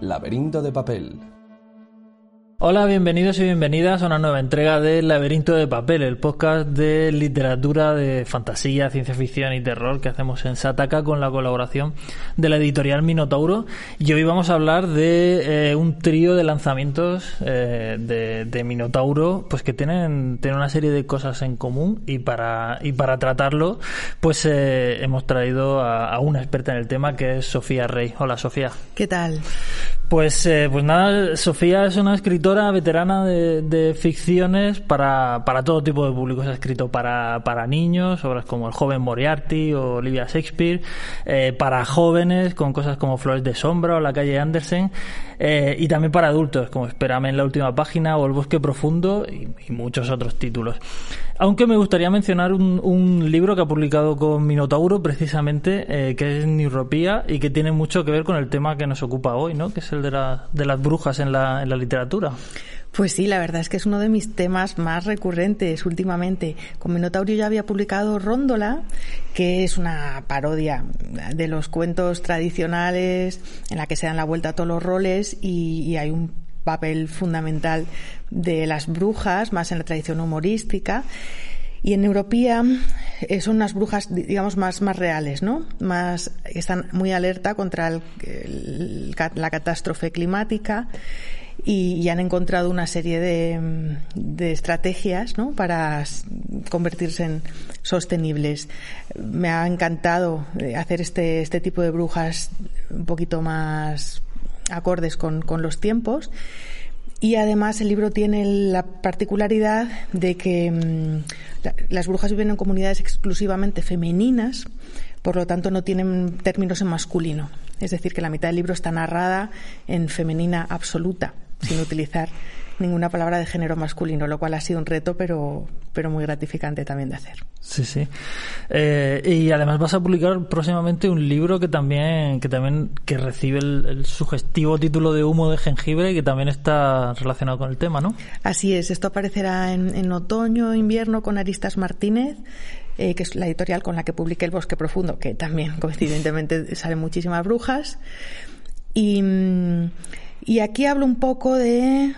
Laberinto de papel. Hola, bienvenidos y bienvenidas a una nueva entrega de Laberinto de Papel, el podcast de literatura de fantasía, ciencia ficción y terror que hacemos en Sataka con la colaboración de la editorial Minotauro. Y hoy vamos a hablar de eh, un trío de lanzamientos eh, de, Minotauro, pues que tienen, tienen una serie de cosas en común y para, y para tratarlo, pues eh, hemos traído a, a, una experta en el tema que es Sofía Rey. Hola, Sofía. ¿Qué tal? Pues, eh, pues nada, Sofía es una escritora veterana de, ficciones para, para, todo tipo de públicos. Ha escrito para, para niños, obras como El joven Moriarty o Olivia Shakespeare, eh, para jóvenes con cosas como Flores de Sombra o La calle Andersen, eh, y también para adultos como Espérame en la última página o El bosque profundo y muchos otros títulos. Aunque me gustaría mencionar un, libro que ha publicado con Minotauro precisamente, eh, que es Neuropía y que tiene mucho que ver con el tema que nos ocupa hoy, ¿no? Que es el de, de las brujas en la, literatura. Pues sí, la verdad es que es uno de mis temas más recurrentes últimamente. Con Minotauro ya había publicado Róndola, que es una parodia de los cuentos tradicionales en la que se dan la vuelta a todos los roles y hay un papel fundamental de las brujas, más en la tradición humorística. Y en Europea eh, son unas brujas, digamos, más, más reales, ¿no? Más, están muy alerta contra la catástrofe climática y, y, han encontrado una serie de, de estrategias, ¿no? Para convertirse en sostenibles. Me ha encantado eh, hacer este, este tipo de brujas un poquito más acordes con, con los tiempos. Y además el libro tiene la particularidad de que la, las brujas viven en comunidades exclusivamente femeninas, por lo tanto no tienen términos en masculino. Es decir, que la mitad del libro está narrada en femenina absoluta, sin utilizar ninguna palabra de género masculino, lo cual ha sido un reto, pero, pero muy gratificante también de hacer. Sí, sí. Eh, y además vas a publicar próximamente un libro que también, que también que recibe el, el, sugestivo título de Humo de jengibre, que también está relacionado con el tema, ¿no? Así es. Esto aparecerá en, en otoño, invierno, con Aristas Martínez. Eh, que es la editorial con la que publiqué El Bosque Profundo, que también coincidentemente salen muchísimas brujas. Y, y aquí hablo un poco de,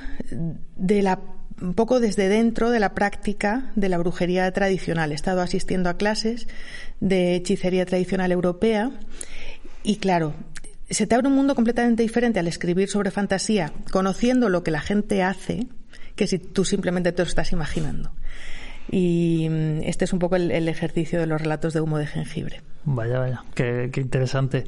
la un poco desde dentro de la práctica de la brujería tradicional. He estado asistiendo a clases de hechicería tradicional europea y claro, se te abre un mundo completamente diferente al escribir sobre fantasía, conociendo lo que la gente hace, que si tú simplemente te lo estás imaginando. Y este es un poco el, el ejercicio de los relatos de humo de jengibre. Vaya, vaya, qué, interesante.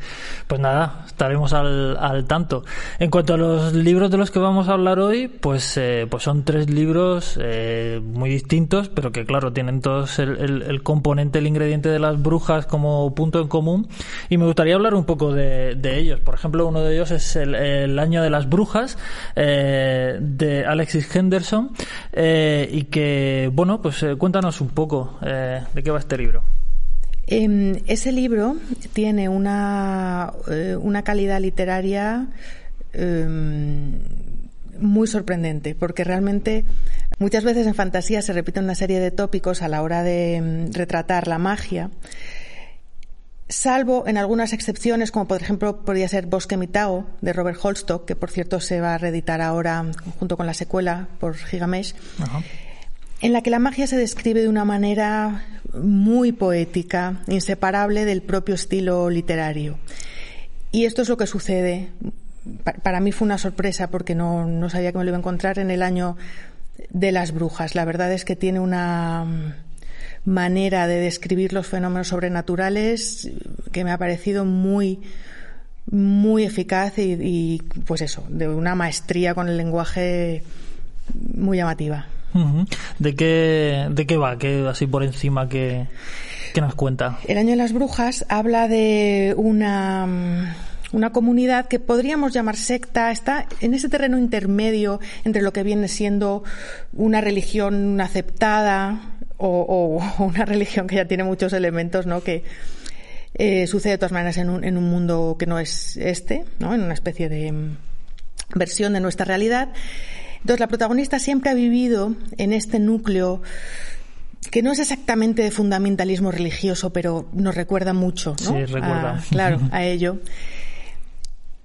Pues nada, estaremos al, tanto. En cuanto a los libros de los que vamos a hablar hoy, pues, eh, pues son tres libros eh, muy distintos, pero que claro, tienen todos el, componente, el ingrediente de las brujas como punto en común. Y me gustaría hablar un poco de, de ellos. Por ejemplo, uno de ellos es El, el Año de las Brujas, eh, de Alexis Henderson, eh, y que, bueno, pues eh, cuéntanos un poco de qué va este libro. Eh, ese libro tiene una, eh, una calidad literaria eh, muy sorprendente, porque realmente muchas veces en fantasía se repiten una serie de tópicos a la hora de um, retratar la magia, salvo en algunas excepciones, como por ejemplo podría ser Bosque Mitao de Robert Holstock, que por cierto se va a reeditar ahora junto con la secuela por Gigamesh. En la que la magia se describe de una manera muy poética, inseparable del propio estilo literario. Y esto es lo que sucede. Para mí fue una sorpresa porque no, sabía que me lo iba a encontrar en el año de las brujas. La verdad es que tiene una manera de describir los fenómenos sobrenaturales que me ha parecido muy muy eficaz y pues eso, de una maestría con el lenguaje muy llamativa. ¿De qué, de qué va? ¿Qué así por encima que, que nos cuenta? El Año de las Brujas habla de una una comunidad que podríamos llamar secta, está en ese terreno intermedio entre lo que viene siendo una religión aceptada o, una religión que ya tiene muchos elementos, ¿no? Que eh, sucede de todas maneras en un, en un mundo que no es este, ¿no? En una especie de versión de nuestra realidad. Entonces, la protagonista siempre ha vivido en este núcleo que no es exactamente de fundamentalismo religioso, pero nos recuerda mucho, ¿no? Sí, recuerda. A, claro, a ello.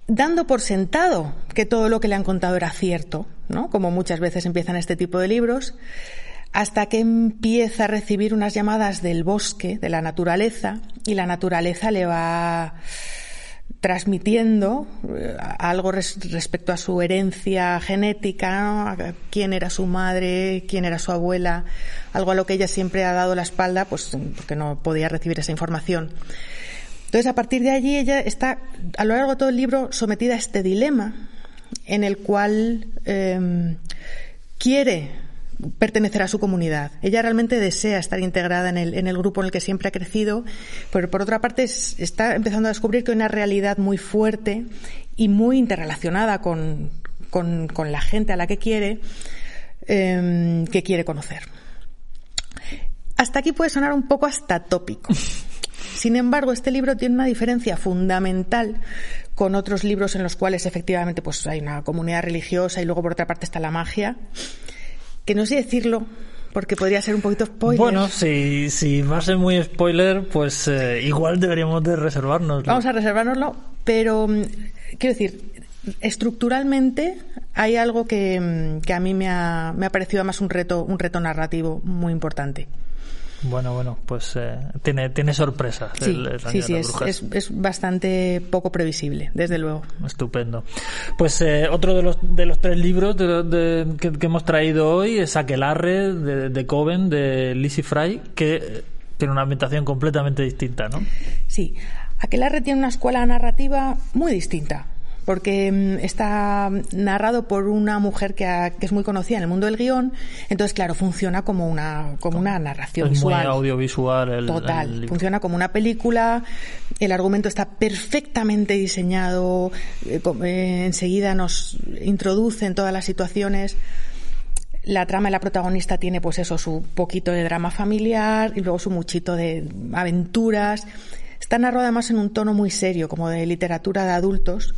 dando por sentado que todo lo que le han contado era cierto, ¿no? Como muchas veces empiezan este tipo de libros, hasta que empieza a recibir unas llamadas del bosque, de la naturaleza, y la naturaleza le va transmitiendo eh, algo respecto a su herencia genética, quién era su madre, quién era su abuela, algo a lo que ella siempre ha dado la espalda, pues porque no podía recibir esa información. Entonces, a partir de allí, ella está a lo largo de todo el libro sometida a este dilema en el cual em, quiere pertenecer a su comunidad. Ella realmente desea estar integrada en el, en el grupo en el que siempre ha crecido, pero por otra parte está empezando a descubrir que hay una realidad muy fuerte y muy interrelacionada con, la gente a la que quiere, em, que quiere conocer. Hasta aquí puede sonar un poco hasta tópico. Sin embargo, este libro tiene una diferencia fundamental con otros libros en los cuales efectivamente pues hay una comunidad religiosa y luego por otra parte está la magia, que no sé decirlo porque podría ser un poquito spoiler. Bueno, si, si va a ser muy spoiler, pues eh, igual deberíamos de reservárnoslo. Vamos a reservárnoslo, pero mm, quiero decir, estructuralmente hay algo que, mm, que a mí me ha, me ha parecido más un reto, un reto narrativo muy importante. Bueno, bueno, pues eh, tiene, tiene sorpresas. Sí, sí, sí es, es, bastante poco previsible, desde luego. Estupendo. Pues eh, otro de los, de los tres libros de, que, hemos traído hoy es Aquelarre de, de Coven, de Lizzie Fry, que tiene una ambientación completamente distinta, ¿no? Sí. Aquelarre tiene una escuela narrativa muy distinta porque mm, está narrado por una mujer que, es muy conocida en el mundo del guion, entonces claro, funciona como una, como una narración es Muy audiovisual el, Total, funciona como una película, el argumento está perfectamente diseñado, eh, eh, enseguida nos introduce en todas las situaciones la trama y la protagonista tiene pues eso, su poquito de drama familiar y luego su muchito de aventuras. Está narrado además en un tono muy serio, como de literatura de adultos.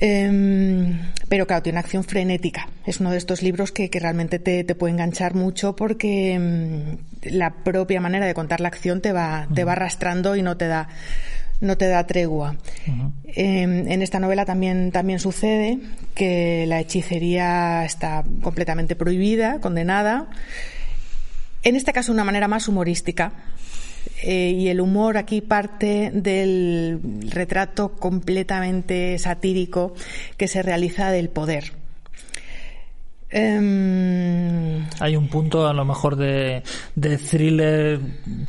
Em, pero claro, tiene una acción frenética. Es uno de estos libros que, realmente te, puede enganchar mucho porque em, la propia manera de contar la acción te va, te va arrastrando y no te da no te da tregua. Em, en esta novela también, también sucede que la hechicería está completamente prohibida, condenada. En este caso, de una manera más humorística, eh, y el humor aquí parte del retrato completamente satírico que se realiza del poder. Em, Hay un punto a lo mejor de, thriller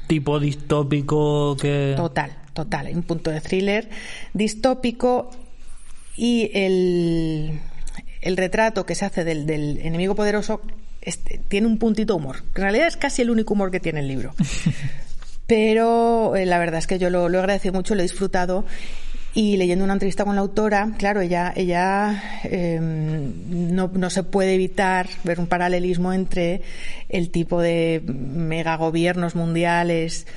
tipo distópico que... Total, total. Hay un punto de thriller distópico y el, el retrato que se hace del, del enemigo poderoso este, tiene un puntito humor. En realidad es casi el único humor que tiene el libro. Pero eh, la verdad es que yo lo, lo he agradecido mucho, lo he disfrutado. Y leyendo una entrevista con la autora, claro, ella, ella em, no, no, se puede evitar ver un paralelismo entre el tipo de megagobiernos mundiales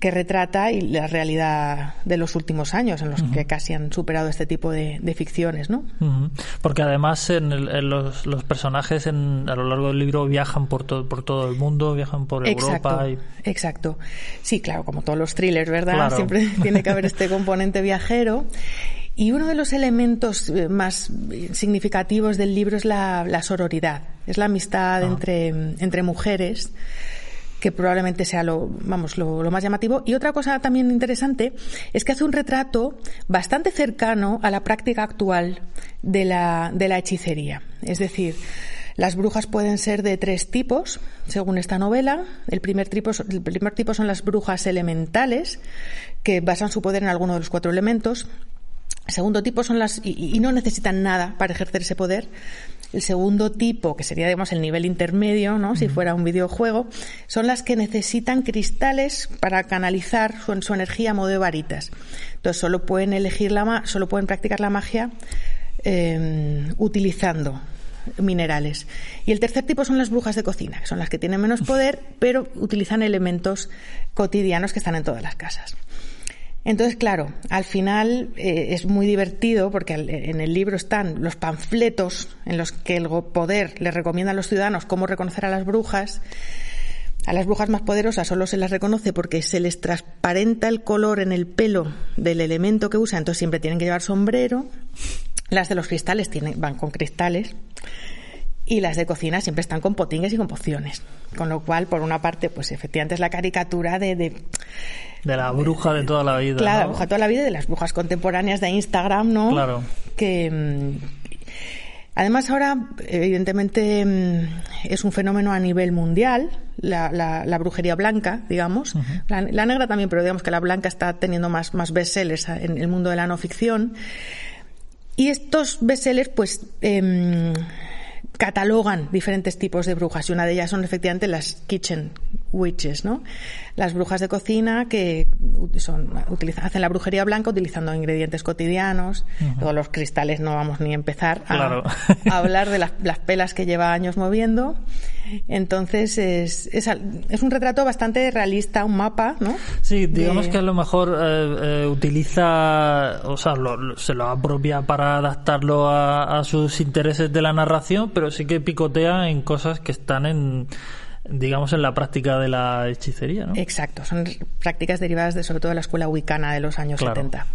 que retrata y la realidad de los últimos años en los que casi han superado este tipo de, ficciones, ¿no? Porque además en, los, los, personajes en, a lo largo del libro viajan por todo por todo el mundo, viajan por Europa. Y... Exacto. Sí, claro, como todos los thrillers, ¿verdad? Siempre tiene que haber este componente viajero. Y uno de los elementos eh, más significativos del libro es la, la sororidad, es la amistad ah. entre, entre mujeres que probablemente sea lo, vamos, lo, más llamativo. Y otra cosa también interesante es que hace un retrato bastante cercano a la práctica actual de la, de la hechicería. Es decir, las brujas pueden ser de tres tipos, según esta novela. El primer tipo, el primer tipo son las brujas elementales, que basan su poder en alguno de los cuatro elementos. El segundo tipo son las, y, no necesitan nada para ejercer ese poder. El segundo tipo, que sería, digamos, el nivel intermedio, ¿no? Si fuera un videojuego, son las que necesitan cristales para canalizar su, energía a modo de varitas. Entonces, solo pueden elegir la, solo pueden practicar la magia em, utilizando minerales. Y el tercer tipo son las brujas de cocina, que son las que tienen menos poder, pero utilizan elementos cotidianos que están en todas las casas. Entonces, claro, al final eh, es muy divertido porque en el libro están los panfletos en los que el poder le recomienda a los ciudadanos cómo reconocer a las brujas. A las brujas más poderosas solo se las reconoce porque se les transparenta el color en el pelo del elemento que usan, entonces siempre tienen que llevar sombrero. Las de los cristales van con cristales y las de cocina siempre están con potingues y con pociones. Con lo cual, por una parte, pues efectivamente es la caricatura. De, la bruja de toda la vida. Claro, la bruja de toda la vida, de las brujas contemporáneas de Instagram, ¿no? Claro. Que... Mm, además ahora, evidentemente, mm, es un fenómeno a nivel mundial, la, la, brujería blanca, digamos. la, negra también, pero digamos que la blanca está teniendo más, más bestsellers en el mundo de la no ficción. Y estos bestsellers, pues, eh, catalogan diferentes tipos de brujas y una de ellas son efectivamente las kitchen witches, ¿no? Las brujas de cocina que son, utilizan, hacen la brujería blanca utilizando ingredientes cotidianos. Todos los cristales no vamos ni a empezar a, hablar de las, las, pelas que lleva años moviendo. Entonces es, es, es, un retrato bastante realista, un mapa, ¿no? Sí, digamos que a lo mejor eh, eh, utiliza, o sea, se lo apropia para adaptarlo a, a sus intereses de la narración, pero sí que picotea en cosas que están en digamos, en la práctica de la hechicería, ¿no? Exacto, son prácticas derivadas de sobre todo de la escuela wicana de los años 70.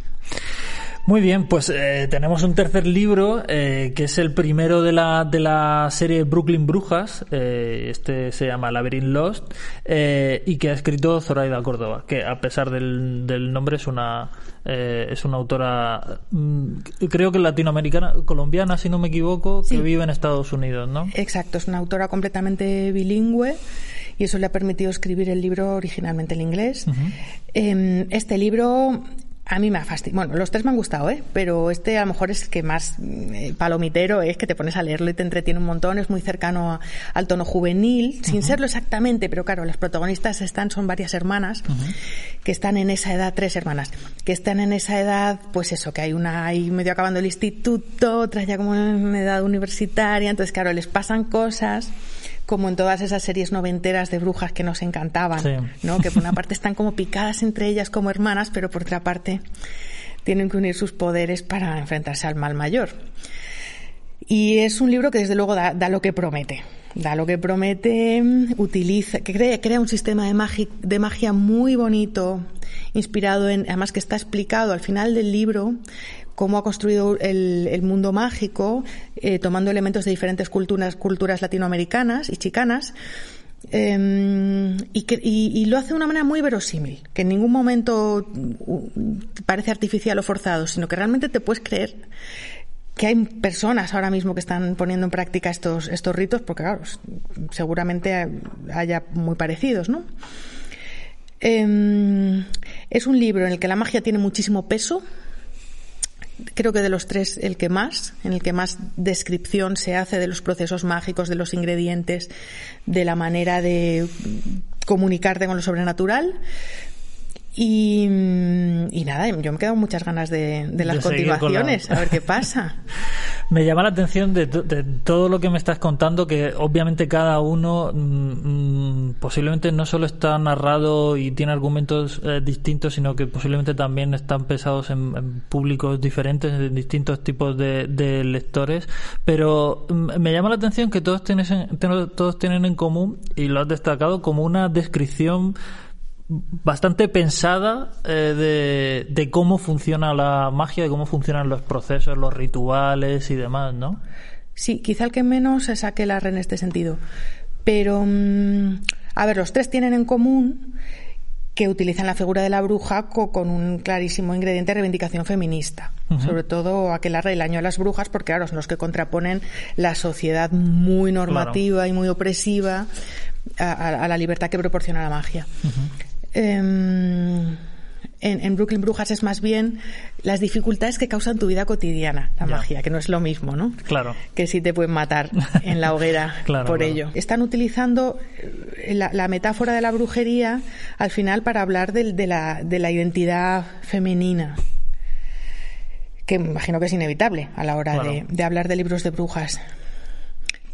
Muy bien, pues eh, tenemos un tercer libro eh, que es el primero de la, de la serie Brooklyn Brujas. Eh, este se llama Labyrinth Lost y que ha escrito Zoraida Córdoba, que a pesar del, del nombre es una es una autora, mm, creo que latinoamericana, colombiana, si no me equivoco, que vive en Estados Unidos, ¿no? Exacto, es una autora completamente bilingüe y eso le ha permitido escribir el libro originalmente en inglés. Em, este libro a mí me ha fastidiado. Bueno, los tres me han gustado, ¿eh? Pero este a lo mejor es el que más eh, palomitero es que te pones a leerlo y te entretiene un montón. Es muy cercano al tono juvenil, sin serlo exactamente, pero claro, las protagonistas están, son varias hermanas que están en esa edad, tres hermanas, que están en esa edad, pues eso, que hay una ahí medio acabando el instituto, otra ya como en edad universitaria. Entonces, claro, les pasan cosas como en todas esas series noventeras de brujas que nos encantaban, ¿no? Que por una parte están como picadas entre ellas como hermanas, pero por otra parte tienen que unir sus poderes para enfrentarse al mal mayor. Y es un libro que desde luego da, lo que promete. Da lo que promete, utiliza, que crea, crea un sistema de magia, de magia muy bonito, inspirado en, además que está explicado al final del libro, cómo ha construido el, mundo mágico, eh, tomando elementos de diferentes culturas, latinoamericanas y chicanas. Em, y, lo hace de una manera muy verosímil, que en ningún momento parece artificial o forzado, sino que realmente te puedes creer que hay personas ahora mismo que están poniendo en práctica estos, estos ritos, porque claro, seguramente haya muy parecidos, ¿no? Em, es un libro en el que la magia tiene muchísimo peso, creo que de los tres el que más, en el que más descripción se hace de los procesos mágicos, de los ingredientes, de la manera de comunicarte con lo sobrenatural. Y, nada, yo me quedo con muchas ganas de, las continuaciones, a ver qué pasa. me llama la atención de, todo lo que me estás contando, que obviamente cada uno mm, mm, posiblemente no solo está narrado y tiene argumentos eh, distintos, sino que posiblemente también están pesados en, públicos diferentes, en distintos tipos de, lectores. Pero mm, me llama la atención que todos tienen, todos tienen en común, y lo has destacado, como una descripción bastante pensada eh, de, cómo funciona la magia, de cómo funcionan los procesos, los rituales y demás, ¿no? Sí, quizá el que menos se saque la red en este sentido. Pero, mm, a ver, los tres tienen en común que utilizan la figura de la bruja con un clarísimo ingrediente de reivindicación feminista. Sobre todo aquel el año de las brujas, porque claro, son los que contraponen la sociedad muy normativa y muy opresiva a, la libertad que proporciona la magia. Em, en, Brooklyn Brujas es más bien las dificultades que causan tu vida cotidiana, la magia, que no es lo mismo, ¿no? Claro. Que si te pueden matar en la hoguera por ello. Están utilizando eh, la, metáfora de la brujería al final para hablar de, la, de la identidad femenina que imagino que es inevitable a la hora de, hablar de libros de brujas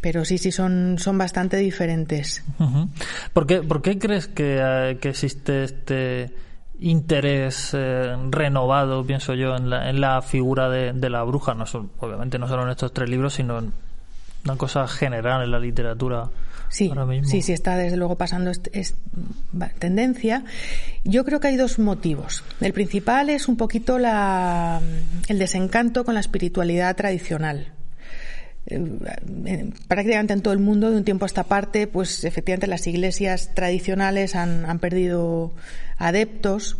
pero sí, sí, son, son bastante diferentes. ¿Por, qué, ¿Por, qué, crees que, eh, que existe este interés eh, renovado, pienso yo, en la, en la figura de, de la bruja? No obviamente no solo en estos tres libros, sino en una cosa general en la literatura. Sí, sí, sí, está desde luego pasando es, tendencia. Yo creo que hay dos motivos. El principal es un poquito la, el desencanto con la espiritualidad tradicional. Prácticamente en todo el mundo, de un tiempo a esta parte, pues efectivamente las iglesias tradicionales han, han perdido adeptos.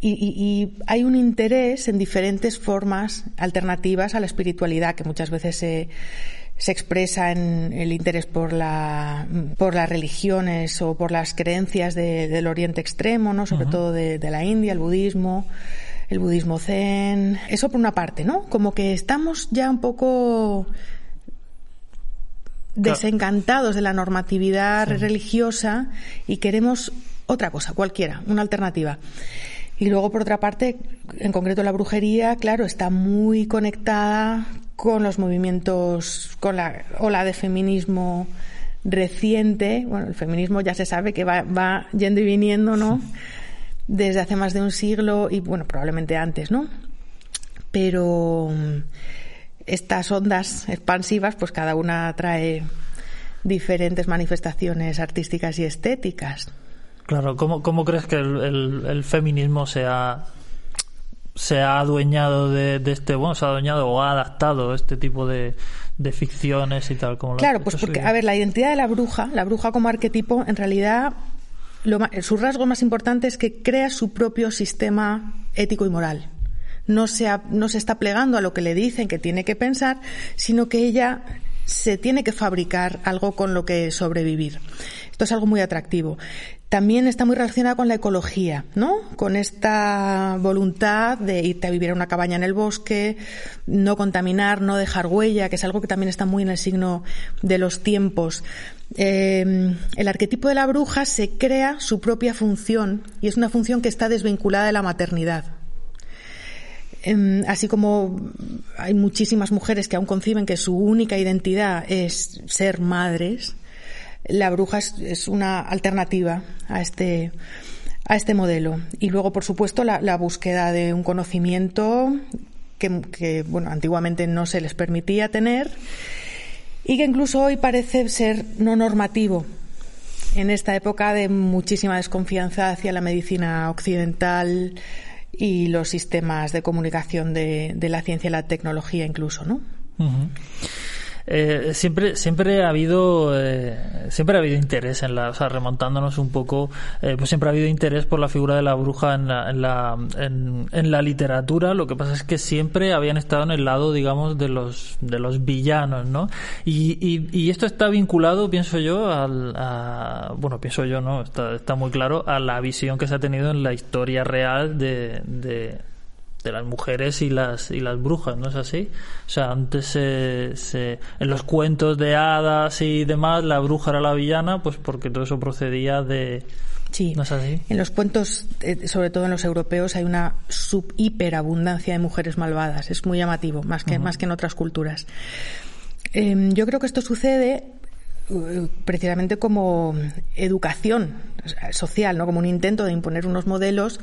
Y, y, hay un interés en diferentes formas alternativas a la espiritualidad que muchas veces se, se expresa en el interés por, la, por las religiones o por las creencias del Oriente Extremo, ¿no? sobre todo de, la India, el budismo, el budismo zen. Eso por una parte, ¿no? Como que estamos ya un poco desencantados de la normatividad religiosa y queremos otra cosa, cualquiera, una alternativa. Y luego, por otra parte, en concreto la brujería, claro, está muy conectada con los movimientos, con la ola de feminismo reciente. Bueno, el feminismo ya se sabe que va, va yendo y viniendo, ¿no? Desde hace más de un siglo y, bueno, probablemente antes, ¿no? Pero estas ondas expansivas, pues cada una trae diferentes manifestaciones artísticas y estéticas. Claro, ¿cómo, cómo crees que el, feminismo se ha, se ha adueñado de, este, bueno, se ha adueñado o ha adaptado este tipo de, ficciones y tal? Como claro, pues porque, a ver, la identidad de la bruja, la bruja como arquetipo, en realidad, lo, su rasgo más importante es que crea su propio sistema ético y moral. No se, no se está plegando a lo que le dicen que tiene que pensar, sino que ella se tiene que fabricar algo con lo que sobrevivir. Esto es algo muy atractivo. También está muy relacionada con la ecología, ¿no? Con esta voluntad de irte a vivir a una cabaña en el bosque, no contaminar, no dejar huella, que es algo que también está muy en el signo de los tiempos. Em, el arquetipo de la bruja se crea su propia función y es una función que está desvinculada de la maternidad. Em, así como hay muchísimas mujeres que aún conciben que su única identidad es ser madres, la bruja es, una alternativa a este, a este modelo. Y luego, por supuesto, la, búsqueda de un conocimiento que, bueno, antiguamente no se les permitía tener y que incluso hoy parece ser no normativo. En esta época de muchísima desconfianza hacia la medicina occidental y los sistemas de comunicación de, la ciencia y la tecnología incluso, ¿no? Eh, siempre siempre ha habido eh, siempre ha habido interés en la o sea remontándonos un poco eh, pues siempre ha habido interés por la figura de la bruja en la en la, en, la literatura. Lo que pasa es que siempre habían estado en el lado digamos de los de los villanos no y, y, esto está vinculado pienso yo al a, bueno pienso yo no está está muy claro a la visión que se ha tenido en la historia real de, de de las mujeres y las y las brujas, ¿no es así? O sea, antes se, en los cuentos de hadas y demás, la bruja era la villana, pues porque todo eso procedía de Sí. ¿No es así? En los cuentos, eh, sobre todo en los europeos, hay una sub hiperaabundancia de mujeres malvadas. Es muy llamativo, más que, más que en otras culturas. Em, yo creo que esto sucede precisamente como educación social, ¿no? Como un intento de imponer unos modelos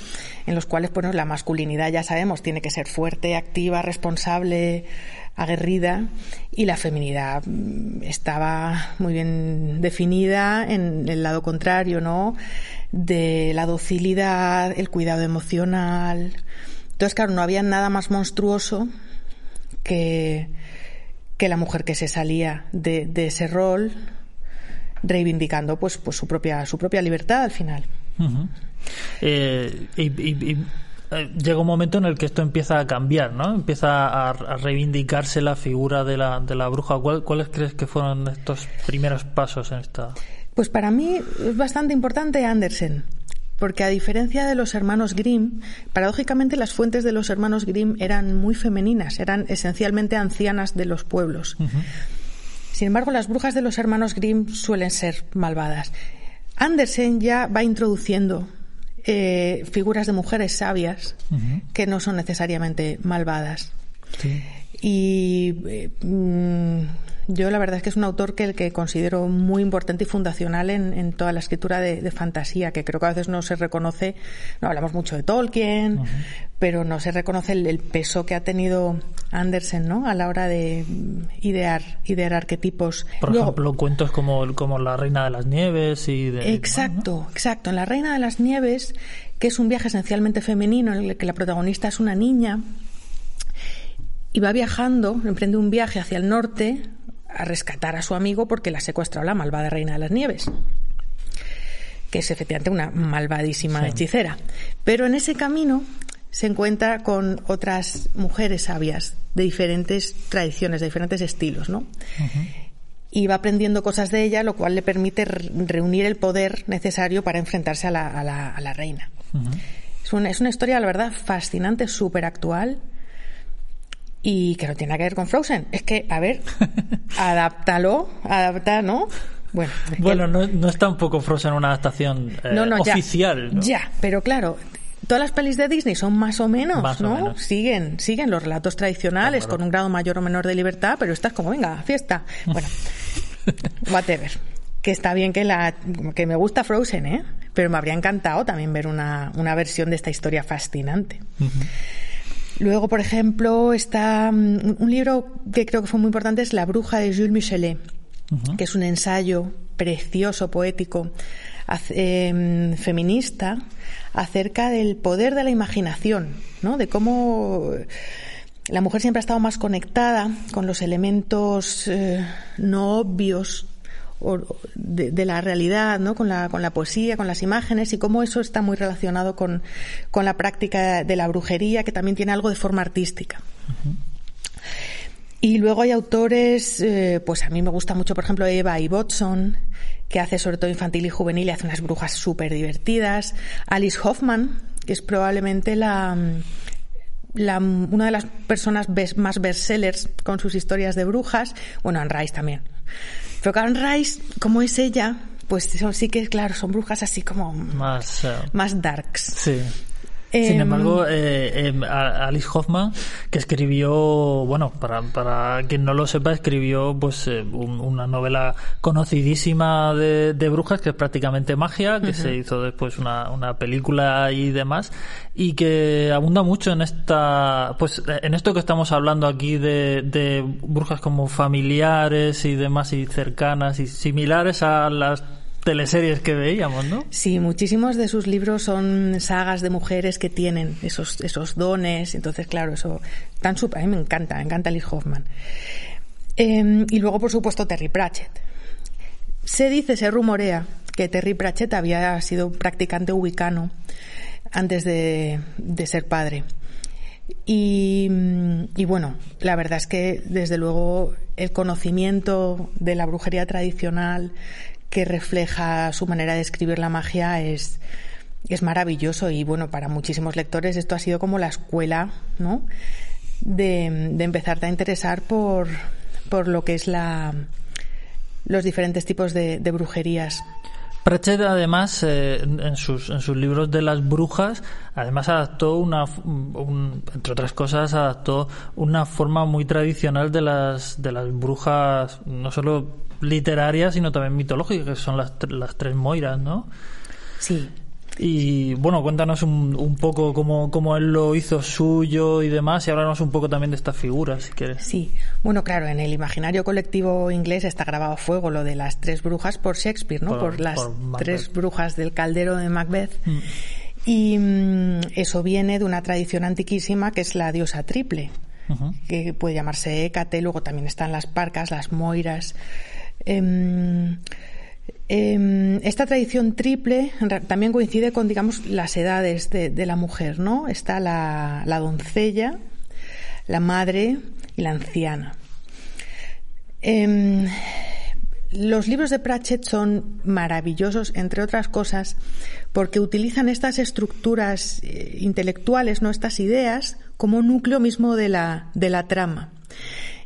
en los cuales, bueno, la masculinidad ya sabemos tiene que ser fuerte, activa, responsable, aguerrida y la feminidad mm, estaba muy bien definida en el lado contrario, ¿no? De la docilidad, el cuidado emocional. Entonces, claro, no había nada más monstruoso que que la mujer que se salía de, ese rol reivindicando pues, pues su propia su propia libertad al final. Eh, y, eh, llega un momento en el que esto empieza a cambiar no empieza a, reivindicarse la figura de la, de la bruja. ¿cuáles crees que fueron estos primeros pasos en esta pues para mí es bastante importante Andersen porque a diferencia de los hermanos Grimm, paradójicamente las fuentes de los hermanos Grimm eran muy femeninas, eran esencialmente ancianas de los pueblos. Sin embargo, las brujas de los hermanos Grimm suelen ser malvadas. Andersen ya va introduciendo eh, figuras de mujeres sabias que no son necesariamente malvadas. Y eh, mm, yo la verdad es que es un autor que el que considero muy importante y fundacional en, toda la escritura de, fantasía, que creo que a veces no se reconoce, no hablamos mucho de Tolkien, pero no se reconoce el, peso que ha tenido Andersen, ¿no? A la hora de idear, idear arquetipos. Por ejemplo, cuentos como, como La Reina de las Nieves y de... Exacto, exacto. En La Reina de las Nieves, que es un viaje esencialmente femenino en el que la protagonista es una niña y va viajando, emprende un viaje hacia el norte a rescatar a su amigo porque la ha secuestrado la malvada Reina de las Nieves que es efectivamente una malvadísima hechicera. Pero en ese camino se encuentra con otras mujeres sabias de diferentes tradiciones, de diferentes estilos, ¿no? Y va aprendiendo cosas de ella, lo cual le permite reunir el poder necesario para enfrentarse a la, a la, reina. es, una, es una historia, la verdad, fascinante, súper actual y que no tiene nada que ver con Frozen. Es que, a ver, adáptalo, adapta, ¿no? Bueno, bueno no, no, está un poco Frozen una adaptación eh, oficial. Ya, pero claro, todas las pelis de Disney son más o menos, ¿no? Siguen, siguen los relatos tradicionales con un grado mayor o menor de libertad, pero esta es como, venga, fiesta. Bueno, whatever. Que está bien que la que me gusta Frozen, ¿eh? Pero me habría encantado también ver una, una versión de esta historia fascinante. Luego, por ejemplo, está mm, un libro que creo que fue muy importante, es La bruja de Jules Michelet que es un ensayo precioso, poético, em, feminista, acerca del poder de la imaginación, ¿no? de cómo la mujer siempre ha estado más conectada con los elementos eh, no obvios de, la realidad, ¿no? con, la, con la poesía, con las imágenes y cómo eso está muy relacionado con, con la práctica de la brujería, que también tiene algo de forma artística. Y luego hay autores, eh, pues a mí me gusta mucho, por ejemplo, Eva Ibbotson, que hace sobre todo infantil y juvenil y hace unas brujas súper divertidas. Alice Hoffman, que es probablemente la, la, una de las personas más bestsellers con sus historias de brujas. Bueno, Anne Rice también. Pero Anne Rice, como es ella, pues sí que, claro, son brujas así como más, uh, más darks. Sí. Sin em, embargo, eh, em, Alice Hoffman, que escribió, bueno, para, para quien no lo sepa, escribió pues eh, una novela conocidísima de, brujas, que es prácticamente magia, que se hizo después una, una película y demás, y que abunda mucho en esta, pues en esto que estamos hablando aquí de, de brujas como familiares y demás y cercanas y similares a las teleseries que veíamos, ¿no? Sí, muchísimos de sus libros son sagas de mujeres que tienen esos, esos dones. Entonces, claro, eso tan super, a mí me encanta, me encanta Liz Hoffman. Em, y luego, por supuesto, Terry Pratchett. Se dice, se rumorea que Terry Pratchett había sido practicante ubicano antes de, de ser padre. Y, y, bueno, la verdad es que desde luego el conocimiento de la brujería tradicional, que refleja su manera de escribir la magia es, es maravilloso y bueno, para muchísimos lectores esto ha sido como la escuela, ¿no? De, empezarte a interesar por, por lo que es la, los diferentes tipos de, brujerías. Pratchett, además, eh, en, sus, en sus libros de las brujas, además adaptó una, entre otras cosas, adaptó una forma muy tradicional de las, de las brujas, no solo literarias, sino también mitológicas, que son las, las tres Moiras, ¿no? Sí. Y bueno, cuéntanos un, un poco cómo, cómo, él lo hizo suyo y demás, y háblanos un poco también de estas figuras, si quieres. Sí, bueno, claro, en el imaginario colectivo inglés está grabado a fuego lo de las tres brujas por Shakespeare, ¿no? Por, las tres brujas del caldero de Macbeth. Mm. Y mm, eso viene de una tradición antiquísima que es la diosa triple, que puede llamarse Hécate, luego también están las parcas, las moiras. Em, em, esta tradición triple también coincide con, digamos, las edades de, la mujer, ¿no? Está la, doncella, la madre y la anciana. Em, los libros de Pratchett son maravillosos, entre otras cosas, porque utilizan estas estructuras eh, intelectuales, ¿no? estas ideas, como núcleo mismo de la, de la trama.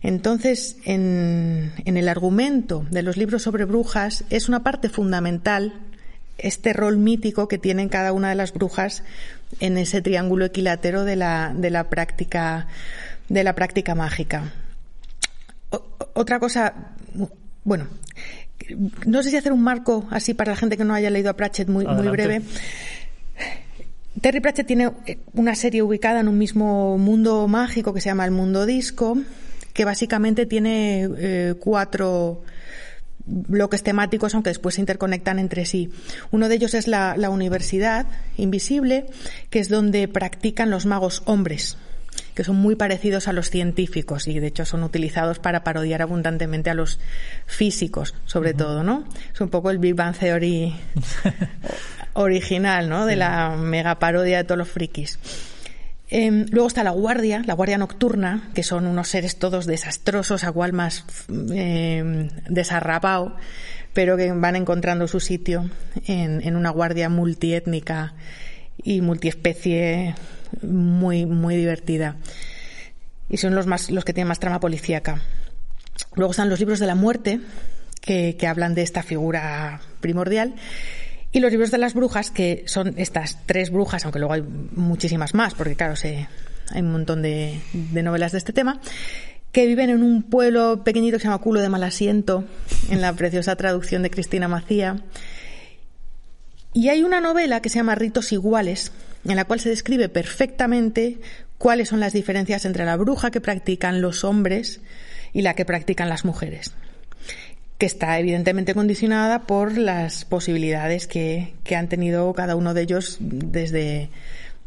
Entonces, en, el argumento de los libros sobre brujas es una parte fundamental este rol mítico que tienen cada una de las brujas en ese triángulo equilátero de la, de la práctica de la práctica mágica. otra cosa, bueno, no sé si hacer un marco así para la gente que no haya leído a Pratchett muy, muy breve. Terry Pratchett tiene una serie ubicada en un mismo mundo mágico que se llama el mundo disco, que básicamente tiene eh, cuatro bloques temáticos, aunque después se interconectan entre sí. Uno de ellos es la, la universidad invisible, que es donde practican los magos hombres que son muy parecidos a los científicos y de hecho son utilizados para parodiar abundantemente a los físicos, sobre todo, ¿no? Es un poco el Big Bang Theory original, ¿no? De la mega parodia de todos los frikis. Em, luego está la guardia, la guardia nocturna, que son unos seres todos desastrosos, a cual más eh, desarrapado, pero que van encontrando su sitio en, una guardia multiétnica y multiespecie muy, muy divertida. Y son los, más, los que tienen más trama policíaca. Luego están los libros de la muerte, que hablan de esta figura primordial. Y los libros de las brujas, que son estas tres brujas, aunque luego hay muchísimas más, porque claro, hay un montón de, de, novelas de este tema, que viven en un pueblo pequeñito que se llama Culo de Malasiento, en la preciosa traducción de Cristina Macía. Y hay una novela que se llama Ritos Iguales, en la cual se describe perfectamente cuáles son las diferencias entre la bruja que practican los hombres y la que practican las mujeres que está evidentemente condicionada por las posibilidades que, que han tenido cada uno de ellos desde,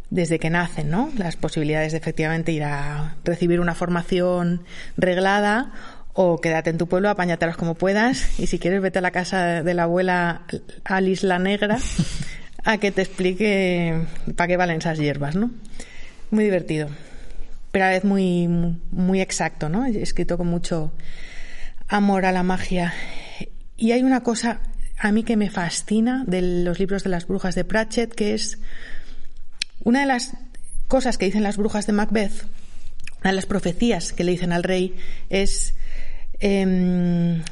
desde que nacen, ¿no? Las posibilidades de efectivamente ir a recibir una formación reglada o quédate en tu pueblo, apáñatelas como puedas y si quieres vete a la casa de la abuela Alice la Negra a que te explique para qué valen esas hierbas, ¿no? Muy divertido, pero a la vez muy, muy exacto, ¿no? Escrito con mucho amor a la magia. Y hay una cosa a mí que me fascina de los libros de las brujas de Pratchett, que es una de las cosas que dicen las brujas de Macbeth, una de las profecías que le dicen al rey es eh,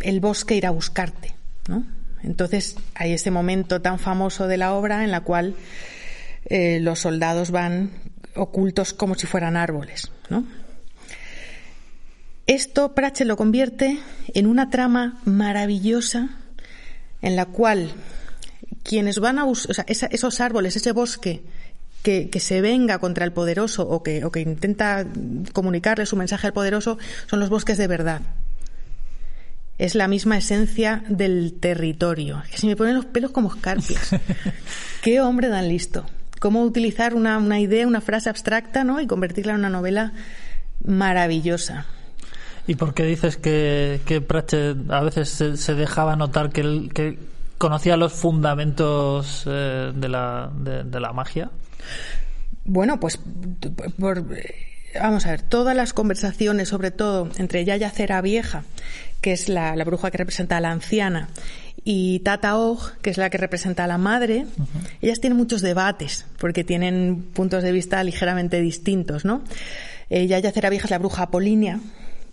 el bosque irá a buscarte, ¿no? Entonces hay ese momento tan famoso de la obra en la cual eh, los soldados van ocultos como si fueran árboles, ¿no? Esto Pratchett lo convierte en una trama maravillosa en la cual quienes van a buscar, esos árboles, ese bosque que, que, se venga contra el poderoso o que, o que intenta comunicarle su mensaje al poderoso son los bosques de verdad, es la misma esencia del territorio. Que se me ponen los pelos como escarpias. Qué hombre tan listo. Cómo utilizar una, una, idea, una frase abstracta, ¿no? Y convertirla en una novela maravillosa. ¿Y por qué dices que, que Pratchett a veces se, dejaba notar que, él, que conocía los fundamentos eh, de, la, de, de la magia? Bueno, pues por, vamos a ver, todas las conversaciones, sobre todo entre Yaya Cera Vieja, que es la, la, bruja que representa a la anciana, y Tata Og, que es la que representa a la madre, uh -huh. ellas tienen muchos debates, porque tienen puntos de vista ligeramente distintos, ¿no? Eh, Yaya Cera Vieja es la bruja apolínea,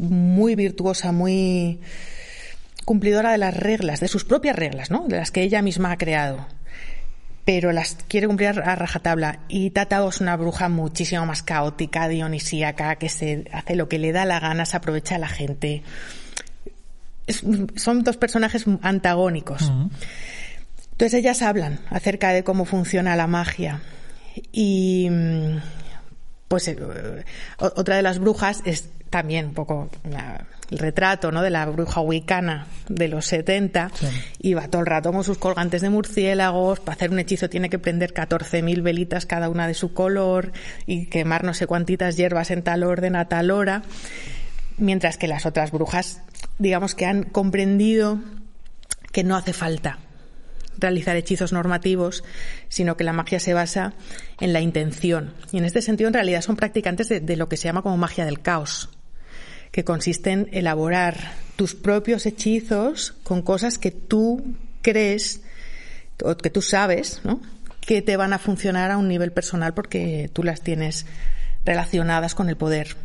muy virtuosa, muy cumplidora de las reglas, de sus propias reglas, ¿no? De las que ella misma ha creado pero las quiere cumplir a rajatabla. Y Tatao es una bruja muchísimo más caótica, dionisíaca, que se hace lo que le da la gana, se aprovecha a la gente. Es, son dos personajes antagónicos. Uh -huh. Entonces ellas hablan acerca de cómo funciona la magia. Y pues eh, otra de las brujas es también un poco la, el retrato ¿no? de la bruja wicana de los 70 sí. y va todo el rato con sus colgantes de murciélagos. Para hacer un hechizo tiene que prender 14.000 velitas cada una de su color y quemar no sé cuántitas hierbas en tal orden a tal hora. Mientras que las otras brujas, digamos que han comprendido que no hace falta realizar hechizos normativos, sino que la magia se basa en la intención. Y en este sentido, en realidad, son practicantes de, lo que se llama como magia del caos que consiste en elaborar tus propios hechizos con cosas que tú crees o que tú sabes, ¿no? que te van a funcionar a un nivel personal porque tú las tienes relacionadas con el poder.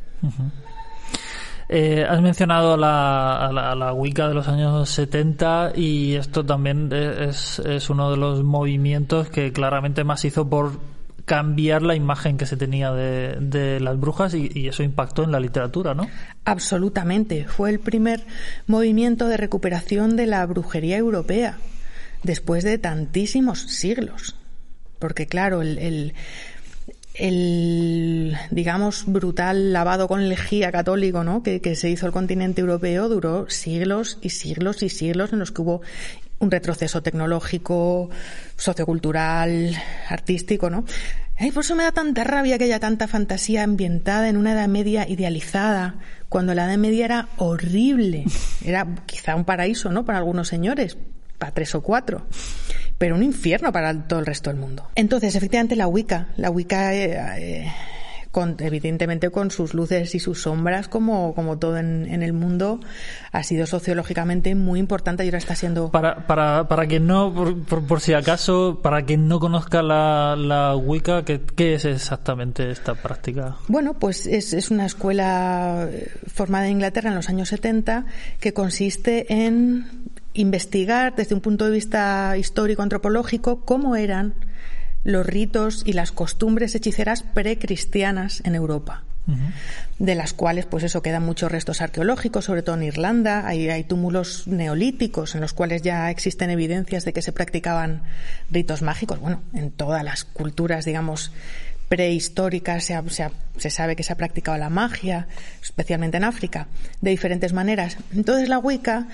Eh, has mencionado la, la, la, Wicca de los años 70 y esto también es, es uno de los movimientos que claramente más hizo por cambiar la imagen que se tenía de, de las brujas y, y, eso impactó en la literatura, ¿no? Absolutamente. Fue el primer movimiento de recuperación de la brujería europea después de tantísimos siglos. porque claro, el, el, digamos, brutal lavado con lejía católico, ¿no? Que, que, se hizo el continente europeo duró siglos y siglos y siglos en los que hubo un retroceso tecnológico, sociocultural, artístico, ¿no? Ay, por eso me da tanta rabia que haya tanta fantasía ambientada en una Edad Media idealizada, cuando la Edad Media era horrible. Era quizá un paraíso, ¿no? Para algunos señores, para tres o cuatro pero un infierno para todo el resto del mundo. Entonces, efectivamente, la Wicca, la Wicca, eh, eh, con, evidentemente con sus luces y sus sombras, como, como todo en, el mundo, ha sido sociológicamente muy importante y ahora está siendo... Para, para, para quien no, por, por, si acaso, para quien no conozca la, la Wicca, ¿qué, ¿qué, es exactamente esta práctica? Bueno, pues es, es una escuela eh, formada en Inglaterra en los años 70 que consiste en investigar desde un punto de vista histórico-antropológico cómo eran los ritos y las costumbres hechiceras precristianas en Europa. de las cuales, pues eso, quedan muchos restos arqueológicos, sobre todo en Irlanda. Hay, hay, túmulos neolíticos en los cuales ya existen evidencias de que se practicaban ritos mágicos. Bueno, en todas las culturas, digamos, prehistóricas se, se, sabe que se ha practicado la magia, especialmente en África, de diferentes maneras. Entonces la Wicca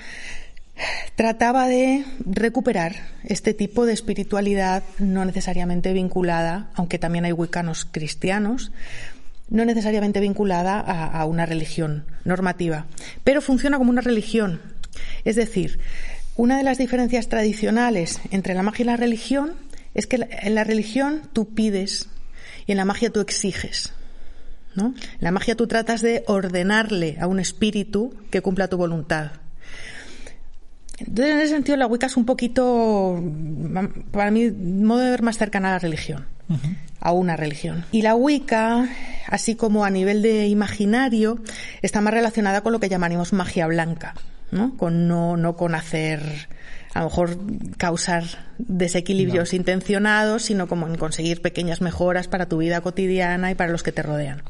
trataba de recuperar este tipo de espiritualidad no necesariamente vinculada, aunque también hay wiccanos cristianos, no necesariamente vinculada a, una religión normativa, pero funciona como una religión. Es decir, una de las diferencias tradicionales entre la magia y la religión es que en la religión tú pides y en la magia tú exiges. ¿no? En la magia tú tratas de ordenarle a un espíritu que cumpla tu voluntad. Entonces, en ese sentido, la Wicca es un poquito, para mí, modo de ver más cercana a la religión, a una religión. Y la Wicca, así como a nivel de imaginario, está más relacionada con lo que llamaríamos magia blanca, ¿no? Con no, no con hacer, a lo mejor causar desequilibrios intencionados, sino como en conseguir pequeñas mejoras para tu vida cotidiana y para los que te rodean.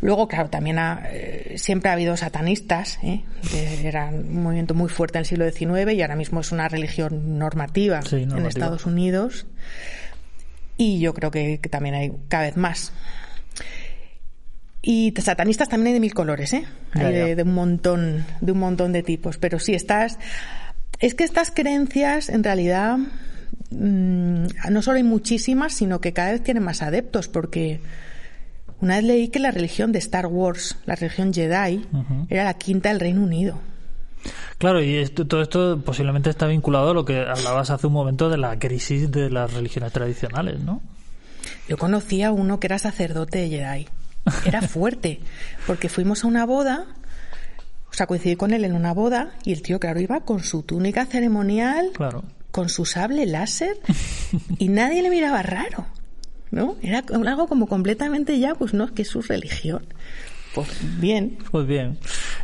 Luego, claro, también ha, eh, siempre ha habido satanistas, ¿eh? era un movimiento muy fuerte en el siglo XIX y ahora mismo es una religión normativa, en Estados Unidos. Y yo creo que, también hay cada vez más. Y satanistas también hay de mil colores, ¿eh? hay De, un montón, de un montón de tipos. Pero sí, estas, es que estas creencias, en realidad, mm, no solo hay muchísimas, sino que cada vez tienen más adeptos, porque una vez leí que la religión de Star Wars, la religión Jedi, era la quinta del Reino Unido. Claro, y todo esto posiblemente está vinculado a lo que hablabas hace un momento de la crisis de las religiones tradicionales, ¿no? Yo conocía a uno que era sacerdote de Jedi. Era fuerte, porque fuimos a una boda, o sea, coincidí con él en una boda, y el tío, claro, iba con su túnica ceremonial, claro. con su sable láser, y nadie le miraba raro. ¿No? Era algo como completamente ya, pues no, que es su religión. Pues bien. Pues bien.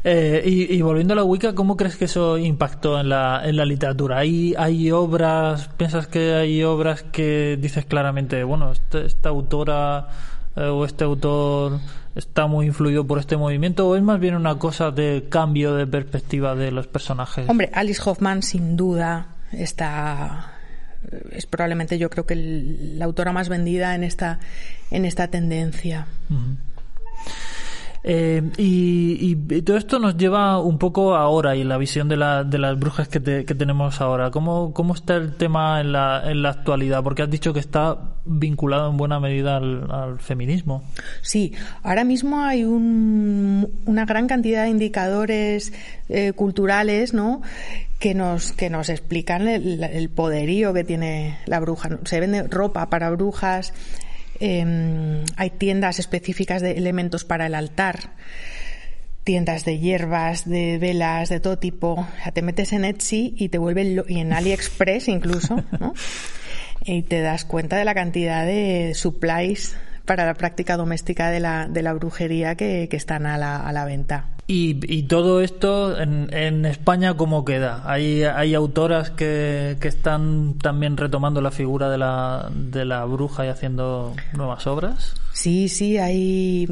Eh, y, volviendo a la Wicca, ¿cómo crees que eso impactó en la, en la literatura? ¿Hay, ¿Hay obras, piensas que hay obras que dices claramente, bueno, este, esta autora eh, o este autor está muy influido por este movimiento o es más bien una cosa de cambio de perspectiva de los personajes? Hombre, Alice Hoffman sin duda está es probablemente yo creo que la autora más vendida en esta, en esta tendencia. Eh, y, todo esto nos lleva un poco ahora y la visión de, la, de las brujas que, que, tenemos ahora. ¿Cómo, ¿Cómo está el tema en la, en la actualidad? Porque has dicho que está vinculado en buena medida al, feminismo. Sí, ahora mismo hay un, una gran cantidad de indicadores eh, culturales, ¿no? que nos, que nos explican el, poderío que tiene la bruja. Se vende ropa para brujas, em, hay tiendas específicas de elementos para el altar, tiendas de hierbas, de velas, de todo tipo. O sea, te metes en Etsy y te vuelve y en AliExpress incluso, ¿no? y te das cuenta de la cantidad de supplies para la práctica doméstica de la, de la brujería que, que están a la, a la venta. Y, todo esto en, en, España, ¿cómo queda? ¿Hay, autoras que, están también retomando la figura de la, de la bruja y haciendo nuevas obras? Sí, sí, hay,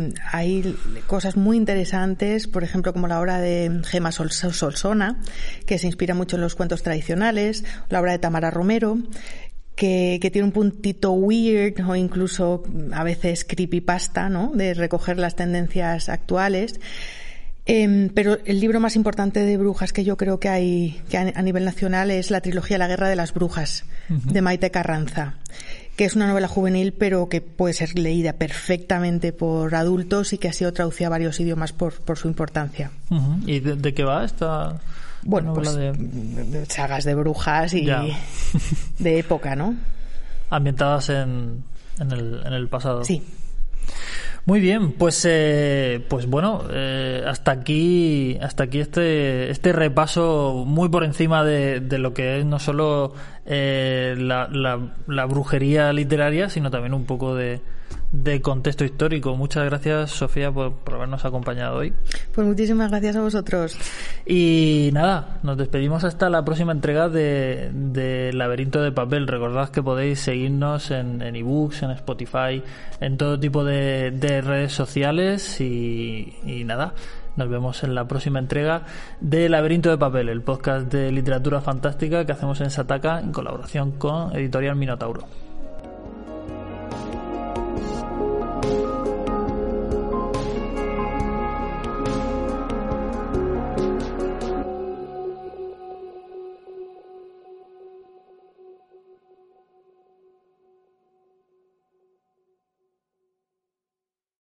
cosas muy interesantes, por ejemplo, como la obra de Gema Sol, Solsona, que se inspira mucho en los cuentos tradicionales, la obra de Tamara Romero, que, que tiene un puntito weird o incluso a veces creepypasta, ¿no? De recoger las tendencias actuales. Em, pero el libro más importante de brujas que yo creo que hay que a, nivel nacional es la trilogía La Guerra de las Brujas de Maite Carranza, que es una novela juvenil pero que puede ser leída perfectamente por adultos y que ha sido traducida a varios idiomas por, por su importancia. ¿Y de, qué va esta? Bueno, pues de... sagas de brujas y de época, ¿no? Ambientadas en, en, el, en el pasado. Sí. Muy bien, pues eh, pues bueno, eh, hasta aquí hasta aquí este este repaso muy por encima de, de lo que es no solo eh, la, la, brujería literaria, sino también un poco de, de contexto histórico. Muchas gracias, Sofía, por, habernos acompañado hoy. Pues muchísimas gracias a vosotros. Y nada, nos despedimos hasta la próxima entrega de, de Laberinto de Papel. Recordad que podéis seguirnos en, en ebooks, en Spotify, en todo tipo de, de redes sociales y, y nada. Nos vemos en la próxima entrega de Laberinto de Papel, el podcast de literatura fantástica que hacemos en Sataka en colaboración con Editorial Minotauro.